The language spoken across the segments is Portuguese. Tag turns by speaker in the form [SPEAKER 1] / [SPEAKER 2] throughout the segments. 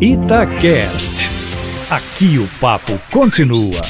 [SPEAKER 1] Itacast. Aqui o papo continua.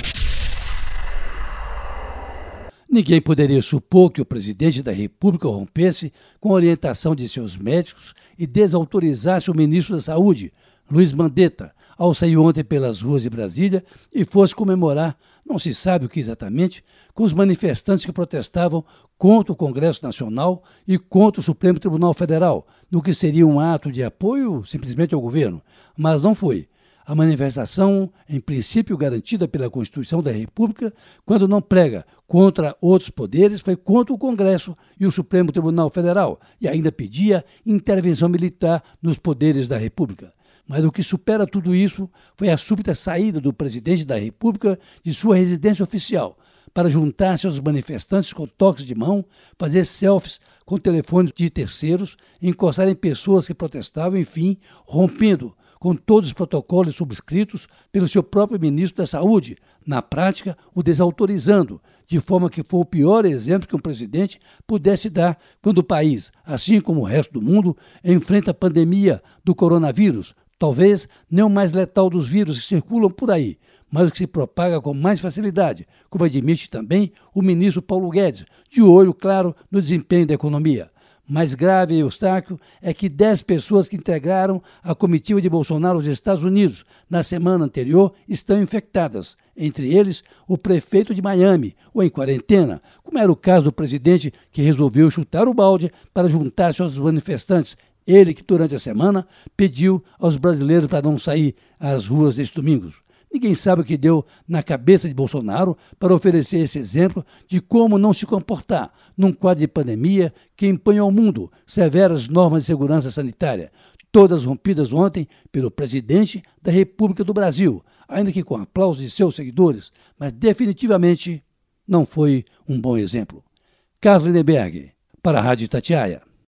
[SPEAKER 2] Ninguém poderia supor que o presidente da República rompesse com a orientação de seus médicos e desautorizasse o ministro da Saúde, Luiz Mandetta, ao sair ontem pelas ruas de Brasília e fosse comemorar, não se sabe o que exatamente, com os manifestantes que protestavam contra o Congresso Nacional e contra o Supremo Tribunal Federal, no que seria um ato de apoio simplesmente ao governo. Mas não foi. A manifestação, em princípio garantida pela Constituição da República, quando não prega contra outros poderes, foi contra o Congresso e o Supremo Tribunal Federal, e ainda pedia intervenção militar nos poderes da República. Mas o que supera tudo isso foi a súbita saída do presidente da República de sua residência oficial para juntar-se aos manifestantes com toques de mão, fazer selfies com telefones de terceiros, encostar em pessoas que protestavam, enfim, rompendo com todos os protocolos subscritos pelo seu próprio ministro da Saúde, na prática, o desautorizando, de forma que foi o pior exemplo que um presidente pudesse dar quando o país, assim como o resto do mundo, enfrenta a pandemia do coronavírus, Talvez nem o mais letal dos vírus que circulam por aí, mas o que se propaga com mais facilidade, como admite também o ministro Paulo Guedes, de olho, claro, no desempenho da economia. Mais grave, Eustáquio, é que 10 pessoas que integraram a comitiva de Bolsonaro aos Estados Unidos na semana anterior estão infectadas. Entre eles, o prefeito de Miami, ou em quarentena, como era o caso do presidente que resolveu chutar o balde para juntar-se aos manifestantes ele que durante a semana pediu aos brasileiros para não sair às ruas deste domingo. Ninguém sabe o que deu na cabeça de Bolsonaro para oferecer esse exemplo de como não se comportar num quadro de pandemia que impõe ao mundo severas normas de segurança sanitária, todas rompidas ontem pelo presidente da República do Brasil, ainda que com aplausos de seus seguidores, mas definitivamente não foi um bom exemplo. Carlos Lindenberg, para a Rádio Tatiaia.